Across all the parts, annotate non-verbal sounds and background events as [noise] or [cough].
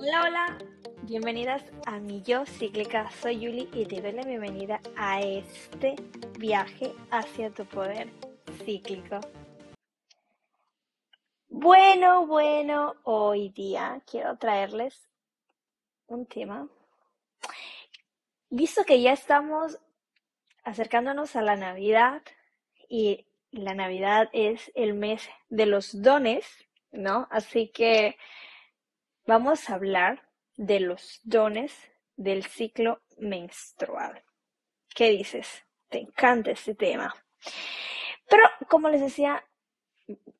Hola, hola, bienvenidas a mi yo cíclica. Soy Yuli y te doy la bienvenida a este viaje hacia tu poder cíclico. Bueno, bueno, hoy día quiero traerles un tema. Visto que ya estamos acercándonos a la Navidad y la Navidad es el mes de los dones, ¿no? Así que vamos a hablar de los dones del ciclo menstrual. ¿Qué dices? Te encanta este tema. Pero como les decía,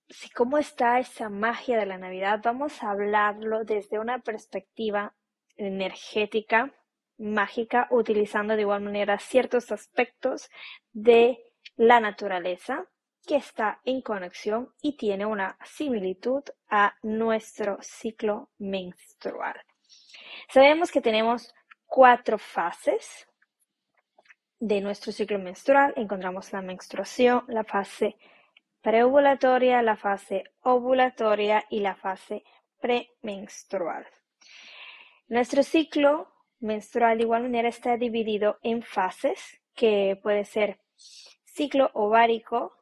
si cómo está esa magia de la Navidad, vamos a hablarlo desde una perspectiva energética, mágica, utilizando de igual manera ciertos aspectos de la naturaleza que está en conexión y tiene una similitud a nuestro ciclo menstrual. Sabemos que tenemos cuatro fases de nuestro ciclo menstrual. Encontramos la menstruación, la fase preovulatoria, la fase ovulatoria y la fase premenstrual. Nuestro ciclo menstrual de igual manera está dividido en fases, que puede ser ciclo ovárico,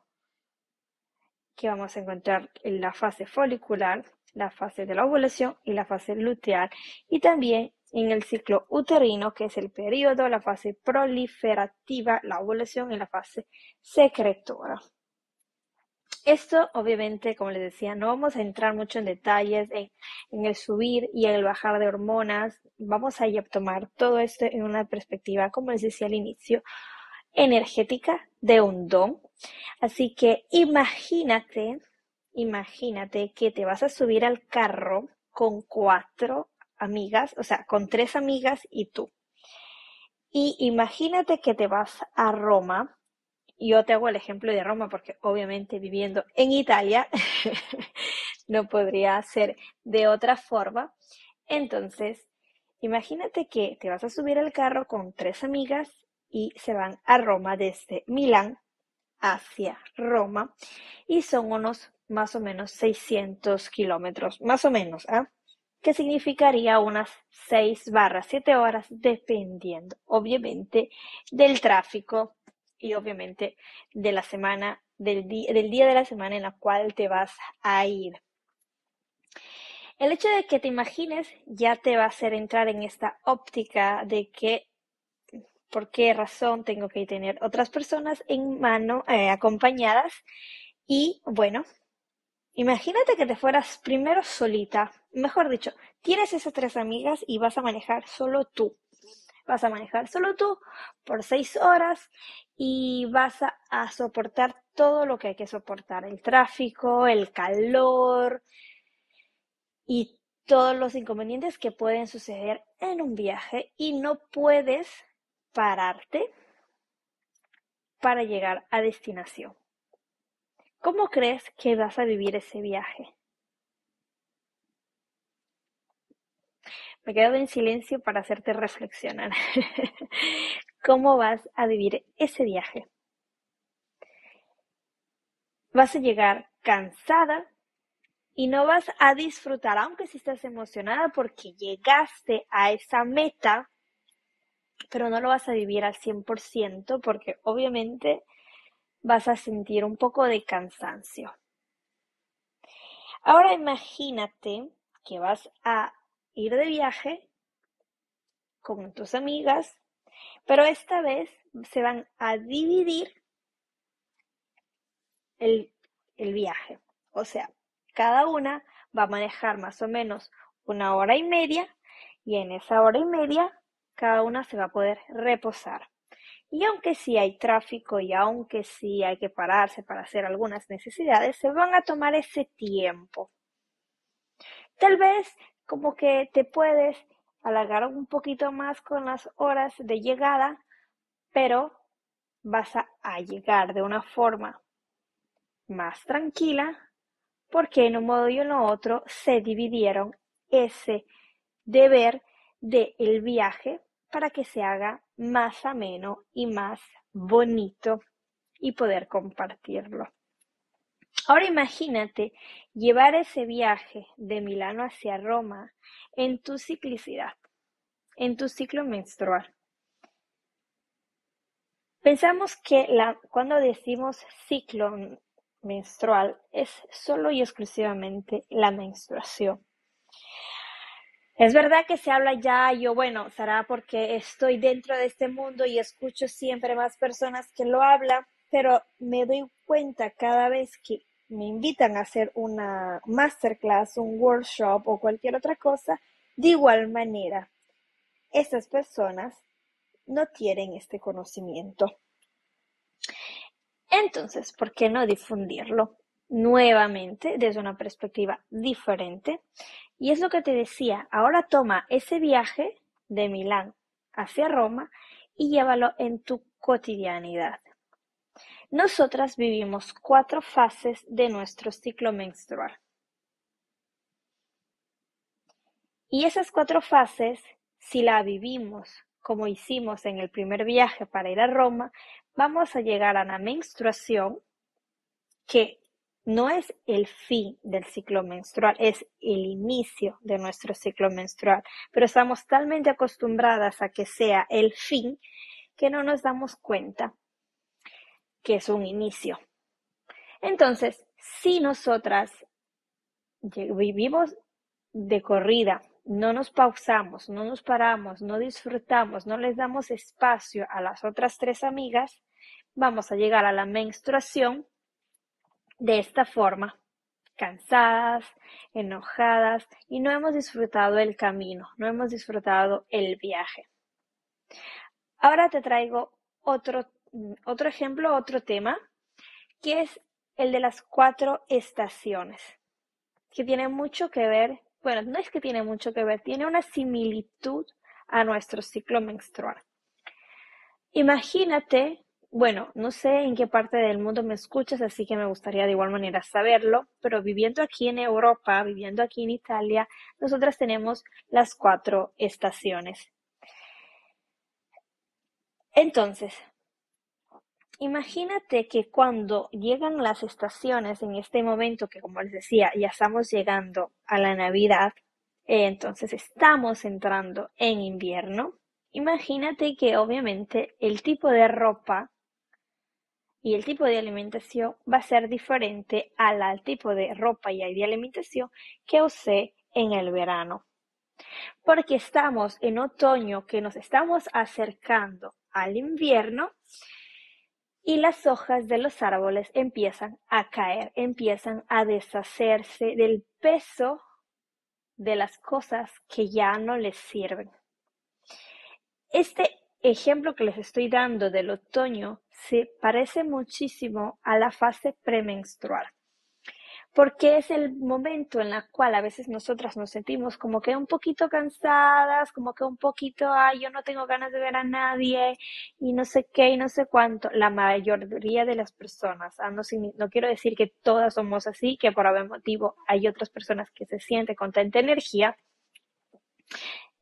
que vamos a encontrar en la fase folicular, la fase de la ovulación y la fase luteal, y también en el ciclo uterino, que es el periodo, la fase proliferativa, la ovulación y la fase secretora. Esto, obviamente, como les decía, no vamos a entrar mucho en detalles en, en, el subir y el bajar de hormonas. Vamos a tomar todo esto en una perspectiva, como les decía al inicio, energética de un don. Así que imagínate, imagínate que te vas a subir al carro con cuatro amigas, o sea, con tres amigas y tú. Y imagínate que te vas a Roma. Yo te hago el ejemplo de Roma porque obviamente viviendo en Italia [laughs] no podría ser de otra forma. Entonces, imagínate que te vas a subir al carro con tres amigas y se van a Roma desde Milán hacia Roma y son unos más o menos 600 kilómetros, más o menos, ¿ah? que significaría unas 6 barras 7 horas dependiendo obviamente del tráfico y obviamente de la semana, del, del día de la semana en la cual te vas a ir. El hecho de que te imagines ya te va a hacer entrar en esta óptica de que por qué razón tengo que tener otras personas en mano eh, acompañadas. Y bueno, imagínate que te fueras primero solita, mejor dicho, tienes esas tres amigas y vas a manejar solo tú. Vas a manejar solo tú por seis horas y vas a, a soportar todo lo que hay que soportar, el tráfico, el calor y todos los inconvenientes que pueden suceder en un viaje. Y no puedes pararte para llegar a destinación. ¿Cómo crees que vas a vivir ese viaje? Me quedo en silencio para hacerte reflexionar. [laughs] ¿Cómo vas a vivir ese viaje? Vas a llegar cansada y no vas a disfrutar, aunque si estás emocionada porque llegaste a esa meta pero no lo vas a vivir al 100% porque obviamente vas a sentir un poco de cansancio. Ahora imagínate que vas a ir de viaje con tus amigas, pero esta vez se van a dividir el, el viaje. O sea, cada una va a manejar más o menos una hora y media y en esa hora y media cada una se va a poder reposar. Y aunque sí hay tráfico y aunque sí hay que pararse para hacer algunas necesidades, se van a tomar ese tiempo. Tal vez como que te puedes alargar un poquito más con las horas de llegada, pero vas a, llegar de una forma más tranquila porque en un modo y en otro se dividieron ese deber del viaje para que se haga más ameno y más bonito y poder compartirlo. Ahora imagínate llevar ese viaje de Milano hacia Roma en tu ciclicidad, en tu ciclo menstrual. Pensamos que cuando decimos ciclo menstrual es solo y exclusivamente la menstruación. Es verdad que se habla ya, yo, bueno, será porque estoy dentro de este mundo y escucho siempre más personas que lo hablan, pero me doy cuenta cada vez que me invitan a hacer una masterclass, un workshop o cualquier otra cosa, de igual manera, estas personas no tienen este conocimiento. Entonces, ¿por qué no difundirlo? Nuevamente, desde una perspectiva diferente. Y es lo que te decía, ahora toma ese viaje de Milán hacia Roma y llévalo en tu cotidianidad. Nosotras vivimos cuatro fases de nuestro ciclo menstrual. Y esas cuatro fases, si la vivimos como hicimos en el primer viaje para ir a Roma, vamos a llegar a la menstruación, que no es el fin del ciclo menstrual, es el inicio de nuestro ciclo menstrual, pero estamos talmente acostumbradas a que sea el fin que no nos damos cuenta que es un inicio. Entonces, si nosotras vivimos de corrida, no nos pausamos, no nos paramos, no disfrutamos, no les damos espacio a las otras tres amigas, vamos a llegar a la menstruación de esta forma, cansadas, enojadas y no hemos disfrutado el camino, no hemos disfrutado el viaje. Ahora te traigo otro otro ejemplo, otro tema, que es el de las cuatro estaciones, que tiene mucho que ver, bueno, no es que tiene mucho que ver, tiene una similitud a nuestro ciclo menstrual. Imagínate, bueno, no sé en qué parte del mundo me escuchas, así que me gustaría de igual manera saberlo, pero viviendo aquí en Europa, viviendo aquí en Italia, nosotras tenemos las cuatro estaciones. Entonces, Imagínate que cuando llegan las estaciones en este momento, que como les decía, ya estamos llegando a la Navidad, eh, entonces estamos entrando en invierno, imagínate que obviamente el tipo de ropa y el tipo de alimentación va a ser diferente al tipo de ropa y de alimentación que usé en el verano. Porque estamos en otoño, que nos estamos acercando al invierno, y las hojas de los árboles empiezan a caer, empiezan a deshacerse del peso de las cosas que ya no les sirven. Este ejemplo que les estoy dando del otoño se parece muchísimo a la fase premenstrual porque es el momento en el cual a veces nosotras nos sentimos como que un poquito cansadas, como que un poquito, ay, yo no tengo ganas de ver a nadie y no sé qué y no sé cuánto. La mayoría de las personas, ah, no, no quiero decir que todas somos así, que por algún motivo hay otras personas que se sienten con tanta energía,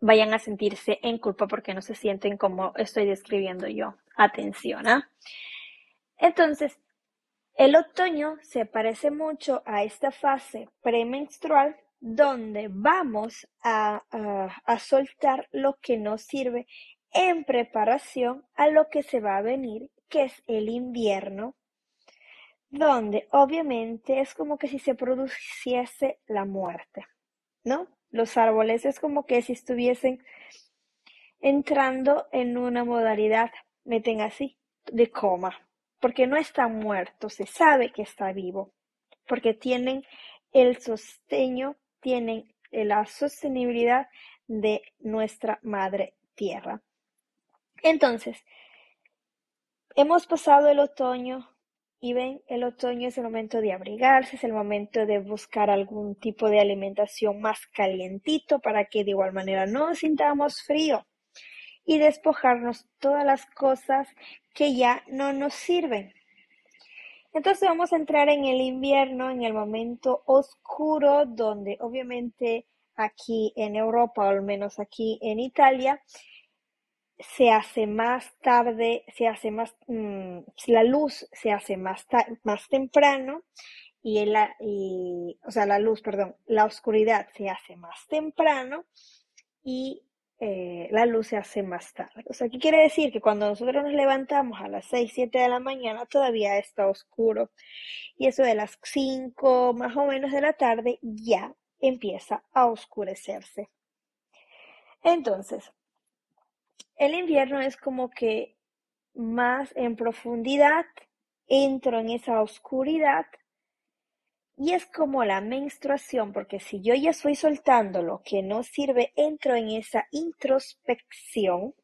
vayan a sentirse en culpa porque no se sienten como estoy describiendo yo. Atención, ¿ah? Entonces, el otoño se parece mucho a esta fase premenstrual donde vamos a, soltar lo que nos sirve en preparación a lo que se va a venir, que es el invierno, donde obviamente es como que si se produciese la muerte, ¿no? Los árboles es como que si estuviesen entrando en una modalidad, meten así, de coma porque no está muerto, se sabe que está vivo, porque tienen el sosteño, tienen la sostenibilidad de nuestra madre tierra. Entonces, hemos pasado el otoño y ven, el otoño es el momento de abrigarse, es el momento de buscar algún tipo de alimentación más calientito para que de igual manera no sintamos frío y despojarnos todas las cosas que ya no nos sirven. Entonces vamos a entrar en el invierno, en el momento oscuro, donde obviamente aquí en Europa, o al menos aquí en Italia, se hace más tarde, se hace más, mm, la luz se hace más, más temprano y, la, y, o sea, la luz, perdón, la oscuridad se hace más temprano y eh, la luz se hace más tarde. O sea, ¿qué quiere decir? Que cuando nosotros nos levantamos a las 6, 7 de la mañana todavía está oscuro y eso de las 5 más o menos de la tarde ya empieza a oscurecerse. Entonces, el invierno es como que más en profundidad entro en esa oscuridad y es como la menstruación, porque si yo ya estoy soltando lo que no sirve, entro en esa introspección,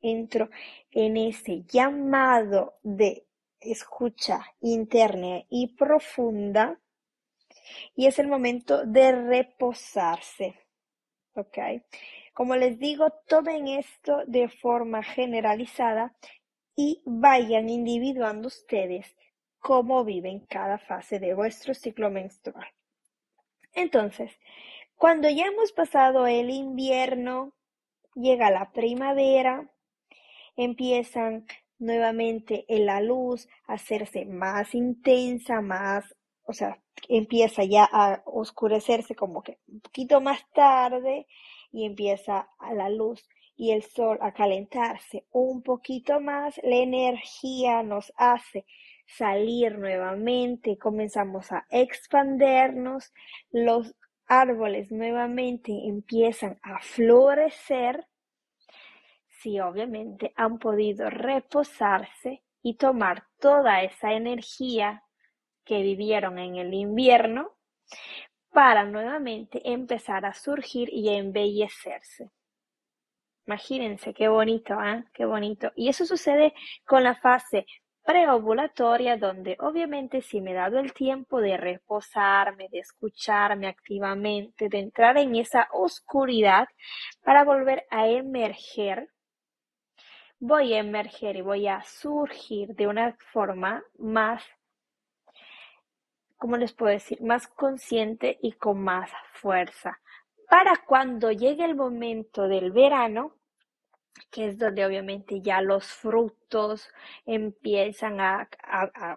entro en ese llamado de escucha interna y profunda, y es el momento de reposarse. ¿Ok? Como les digo, tomen esto de forma generalizada y vayan individuando ustedes cómo viven cada fase de vuestro ciclo menstrual. Entonces, cuando ya hemos pasado el invierno, llega la primavera, empiezan nuevamente la luz a hacerse más intensa, más, o sea, empieza ya a oscurecerse como que un poquito más tarde y empieza la luz y el sol a calentarse un poquito más, la energía nos hace salir nuevamente, comenzamos a expandernos, los árboles nuevamente empiezan a florecer, si obviamente han podido reposarse y tomar toda esa energía que vivieron en el invierno para nuevamente empezar a surgir y a embellecerse. Imagínense qué bonito, ¿eh? Qué bonito. Y eso sucede con la fase preovulatoria donde obviamente si me he dado el tiempo de reposarme, de escucharme activamente, de entrar en esa oscuridad para volver a emerger, voy a emerger y voy a surgir de una forma más, ¿cómo les puedo decir? Más consciente y con más fuerza. Para cuando llegue el momento del verano, que es donde obviamente ya los frutos empiezan a,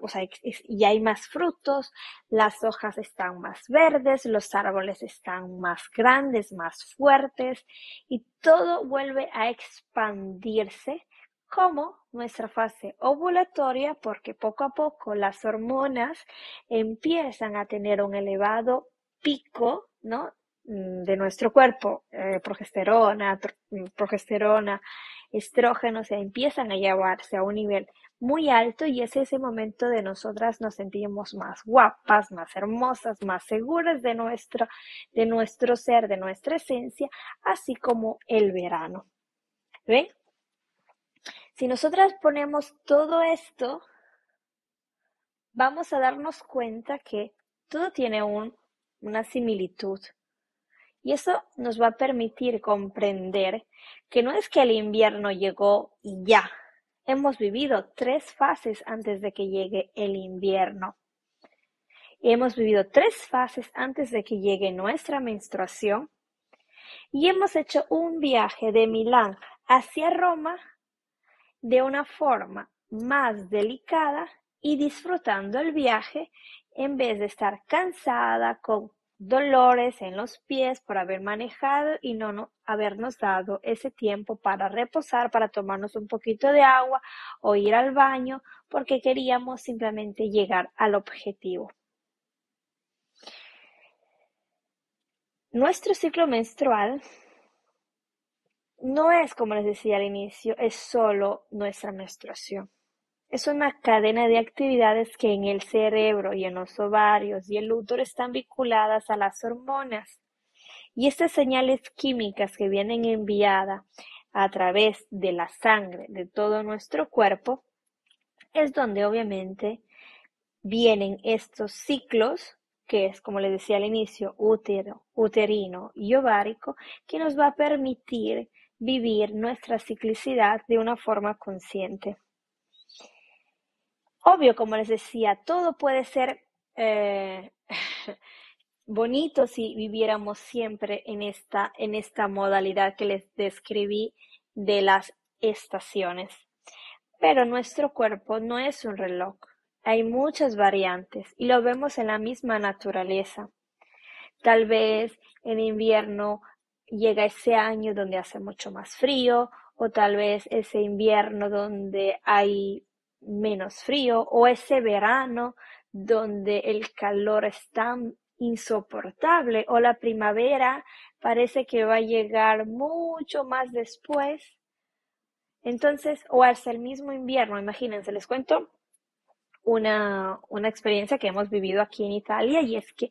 o sea, ya hay más frutos, las hojas están más verdes, los árboles están más grandes, más fuertes y todo vuelve a expandirse como nuestra fase ovulatoria porque poco a poco las hormonas empiezan a tener un elevado pico, ¿no? Mm, de nuestro cuerpo, eh, progesterona, mm, progesterona, estrógenos, se empiezan a llevarse a un nivel muy alto y es ese momento de nosotras nos sentimos más guapas, más hermosas, más seguras de nuestro, de nuestro ser, de nuestra esencia, así como el verano. ¿Ven? Si nosotras ponemos todo esto, vamos a darnos cuenta que todo tiene un, una similitud. Y eso nos va a permitir comprender que no es que el invierno llegó y ya. Hemos vivido tres fases antes de que llegue el invierno. Y hemos vivido tres fases antes de que llegue nuestra menstruación. Y hemos hecho un viaje de Milán hacia Roma de una forma más delicada y disfrutando el viaje en vez de estar cansada con dolores en los pies por haber manejado y no, habernos dado ese tiempo para reposar, para tomarnos un poquito de agua o ir al baño porque queríamos simplemente llegar al objetivo. Nuestro ciclo menstrual no es, como les decía al inicio, es solo nuestra menstruación. Es una cadena de actividades que en el cerebro y en los ovarios y el útero están vinculadas a las hormonas. Y estas señales químicas que vienen enviadas a través de la sangre de todo nuestro cuerpo es donde obviamente vienen estos ciclos que es, como les decía al inicio, útero, uterino y ovárico, que nos va a permitir vivir nuestra ciclicidad de una forma consciente. Obvio, como les decía, todo puede ser eh, [laughs] bonito si viviéramos siempre en esta, en esta modalidad que les describí de las estaciones. Pero nuestro cuerpo no es un reloj. hay muchas variantes y lo vemos en la misma naturaleza. Tal vez en invierno llega ese año donde hace mucho más frío o tal vez ese invierno donde hay menos frío o ese verano donde el calor es tan insoportable o la primavera parece que va a llegar mucho más después. Entonces, o hasta el mismo invierno, imagínense, les cuento una, una experiencia que hemos vivido aquí en Italia y es que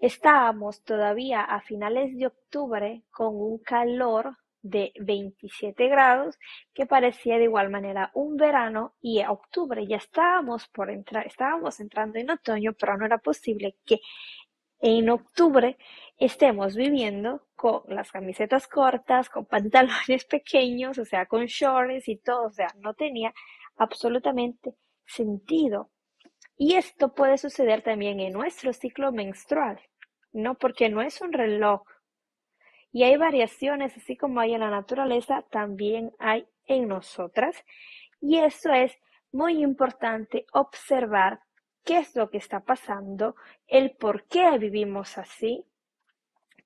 estábamos todavía a finales de octubre con un calor de 27 grados que parecía de igual manera un verano y a octubre ya estábamos por entrar, estábamos entrando en otoño, pero no era posible que en octubre estemos viviendo con las camisetas cortas, con pantalones [laughs] pequeños, o sea, con shorts y todo, o sea, no tenía absolutamente sentido. Y esto puede suceder también en nuestro ciclo menstrual, ¿no? Porque no es un reloj. Y hay variaciones, así como hay en la naturaleza, también hay en nosotras. Y eso es muy importante observar qué es lo que está pasando, el por qué vivimos así,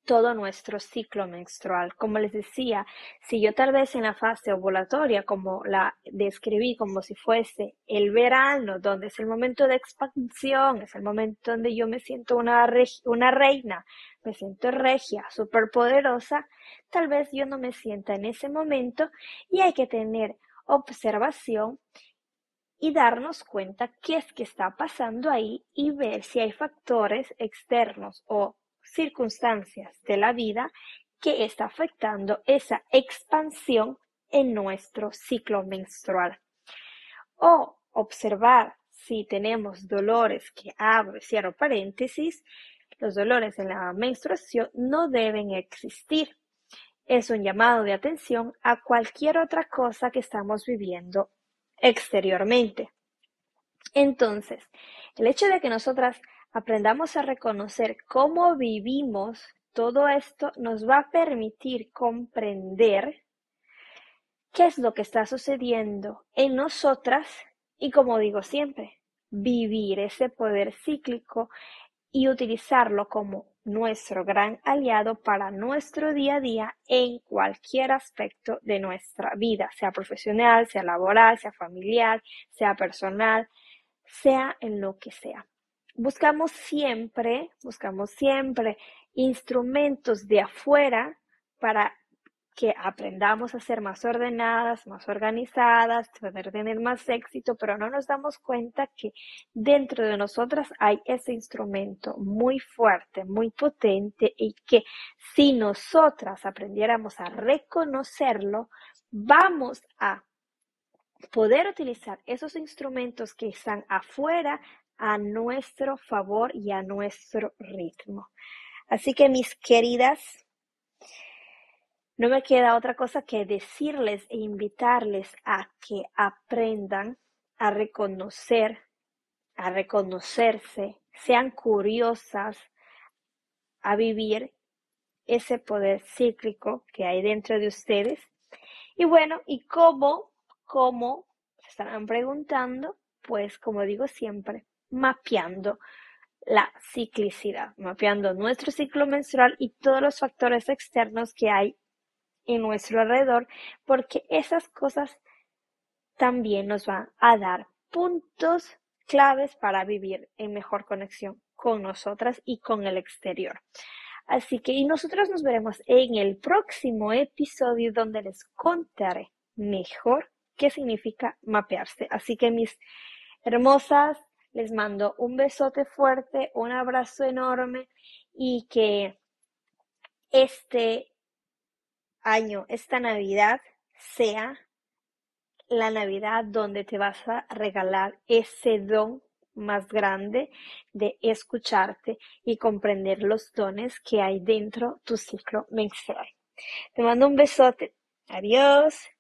todo nuestro ciclo menstrual. Como les decía, si yo tal vez en la fase ovulatoria, como la describí como si fuese el verano, donde es el momento de expansión, es el momento donde yo me siento una, reina, me siento regia, poderosa, tal vez yo no me sienta en ese momento y hay que tener observación y darnos cuenta qué es que está pasando ahí y ver si hay factores externos o circunstancias de la vida que está afectando esa expansión en nuestro ciclo menstrual. O observar si tenemos dolores que abro y cierro paréntesis, los dolores en la menstruación no deben existir. Es un llamado de atención a cualquier otra cosa que estamos viviendo exteriormente. Entonces, el hecho de que nosotras aprendamos a reconocer cómo vivimos todo esto nos va a permitir comprender qué es lo que está sucediendo en nosotras y como digo siempre, vivir ese poder cíclico y utilizarlo como nuestro gran aliado para nuestro día a día en cualquier aspecto de nuestra vida, sea profesional, sea laboral, sea familiar, sea personal, sea en lo que sea. Buscamos siempre, buscamos siempre instrumentos de afuera para que aprendamos a ser más ordenadas, más organizadas, poder tener más éxito, pero no nos damos cuenta que dentro de nosotras hay ese instrumento muy fuerte, muy potente y que si nosotras aprendiéramos a reconocerlo, vamos a poder utilizar esos instrumentos que están afuera a nuestro favor y a nuestro ritmo. Así que mis queridas, no me queda otra cosa que decirles e invitarles a que aprendan a reconocer, a reconocerse, sean curiosas a vivir ese poder cíclico que hay dentro de ustedes. Y bueno, ¿y cómo? ¿Cómo? Se estarán preguntando, pues como digo siempre, mapeando la ciclicidad, mapeando nuestro ciclo menstrual y todos los factores externos que hay en nuestro alrededor, porque esas cosas también nos van a dar puntos claves para vivir en mejor conexión con nosotras y con el exterior. Así que y nosotros nos veremos en el próximo episodio donde les contaré mejor qué significa mapearse. Así que mis hermosas, les mando un besote fuerte, un abrazo enorme y que este año, esta Navidad, sea la Navidad donde te vas a regalar ese don más grande de escucharte y comprender los dones que hay dentro tu ciclo menstrual. Te mando un besote. Adiós.